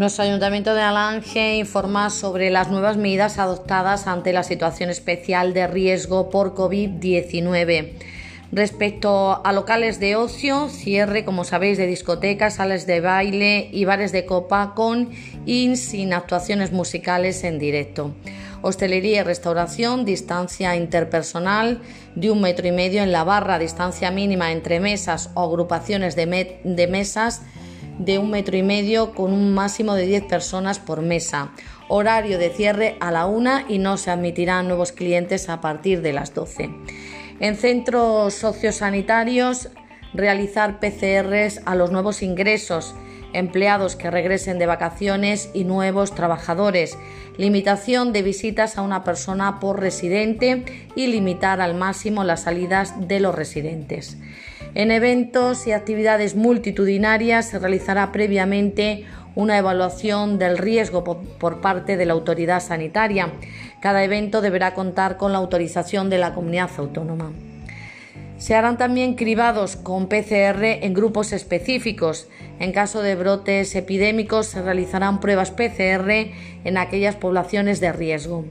Nuestro Ayuntamiento de Alange informa sobre las nuevas medidas adoptadas ante la situación especial de riesgo por COVID-19. Respecto a locales de ocio, cierre, como sabéis, de discotecas, salas de baile y bares de copa con y sin actuaciones musicales en directo. Hostelería y restauración, distancia interpersonal de un metro y medio en la barra, distancia mínima entre mesas o agrupaciones de, de mesas de un metro y medio con un máximo de 10 personas por mesa. Horario de cierre a la una y no se admitirán nuevos clientes a partir de las 12. En centros sociosanitarios, realizar PCRs a los nuevos ingresos, empleados que regresen de vacaciones y nuevos trabajadores, limitación de visitas a una persona por residente y limitar al máximo las salidas de los residentes. En eventos y actividades multitudinarias se realizará previamente una evaluación del riesgo por parte de la autoridad sanitaria. Cada evento deberá contar con la autorización de la comunidad autónoma. Se harán también cribados con PCR en grupos específicos. En caso de brotes epidémicos se realizarán pruebas PCR en aquellas poblaciones de riesgo.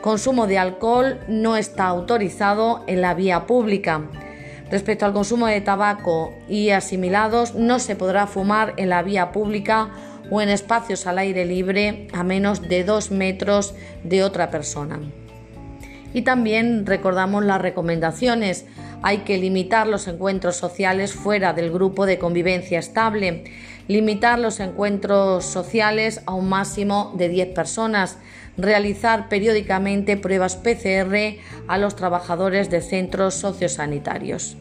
Consumo de alcohol no está autorizado en la vía pública. Respecto al consumo de tabaco y asimilados, no se podrá fumar en la vía pública o en espacios al aire libre a menos de dos metros de otra persona. Y también recordamos las recomendaciones. Hay que limitar los encuentros sociales fuera del grupo de convivencia estable, limitar los encuentros sociales a un máximo de 10 personas, realizar periódicamente pruebas PCR a los trabajadores de centros sociosanitarios.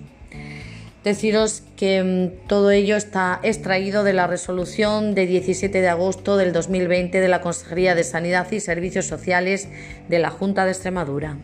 Deciros que mm, todo ello está extraído de la resolución de 17 de agosto del 2020 de la Consejería de Sanidad y Servicios Sociales de la Junta de Extremadura.